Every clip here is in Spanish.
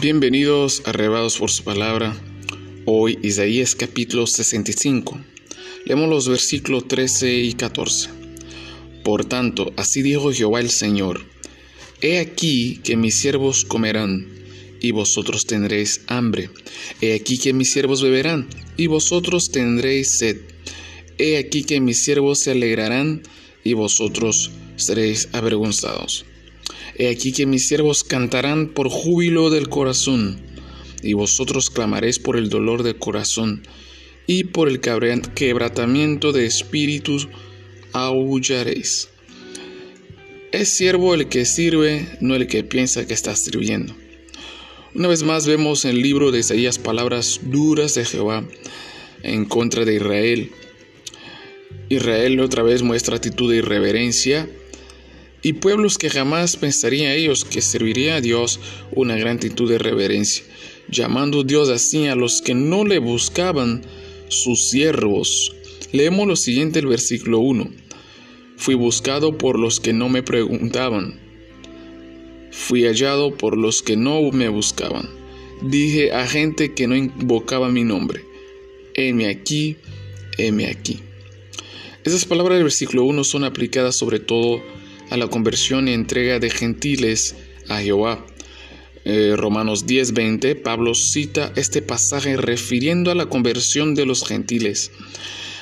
Bienvenidos arrebados por su palabra. Hoy Isaías capítulo 65. Leemos los versículos 13 y 14. Por tanto, así dijo Jehová el Señor. He aquí que mis siervos comerán, y vosotros tendréis hambre. He aquí que mis siervos beberán, y vosotros tendréis sed. He aquí que mis siervos se alegrarán, y vosotros seréis avergonzados. He aquí que mis siervos cantarán por júbilo del corazón, y vosotros clamaréis por el dolor del corazón, y por el quebratamiento de espíritus aullaréis. Es siervo el que sirve, no el que piensa que está sirviendo. Una vez más vemos en el libro de Isaías palabras duras de Jehová en contra de Israel. Israel otra vez muestra actitud de irreverencia y pueblos que jamás pensarían ellos que serviría a Dios una gran actitud de reverencia, llamando Dios así a los que no le buscaban sus siervos. Leemos lo siguiente el versículo 1. Fui buscado por los que no me preguntaban. Fui hallado por los que no me buscaban. Dije a gente que no invocaba mi nombre. Heme aquí, heme aquí. Esas palabras del versículo 1 son aplicadas sobre todo a la conversión y entrega de gentiles a Jehová. Eh, Romanos 10:20, Pablo cita este pasaje refiriendo a la conversión de los gentiles.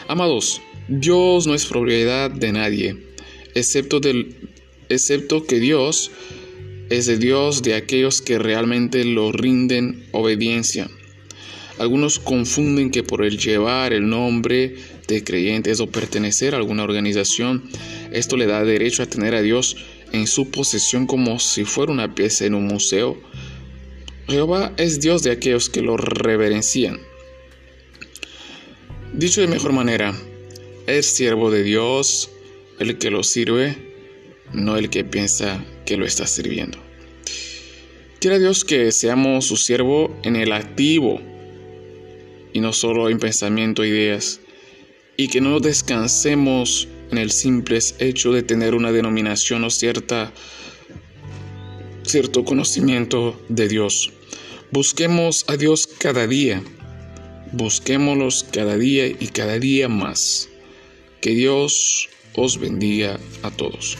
Amados, Dios no es propiedad de nadie, excepto, del, excepto que Dios es de Dios de aquellos que realmente lo rinden obediencia. Algunos confunden que por el llevar el nombre de creyentes o pertenecer a alguna organización, esto le da derecho a tener a Dios en su posesión como si fuera una pieza en un museo. Jehová es Dios de aquellos que lo reverencian. Dicho de mejor manera, es siervo de Dios el que lo sirve, no el que piensa que lo está sirviendo. Quiera Dios que seamos su siervo en el activo y no solo en pensamiento e ideas, y que no descansemos en el simple hecho de tener una denominación o cierta, cierto conocimiento de Dios. Busquemos a Dios cada día, busquémoslos cada día y cada día más. Que Dios os bendiga a todos.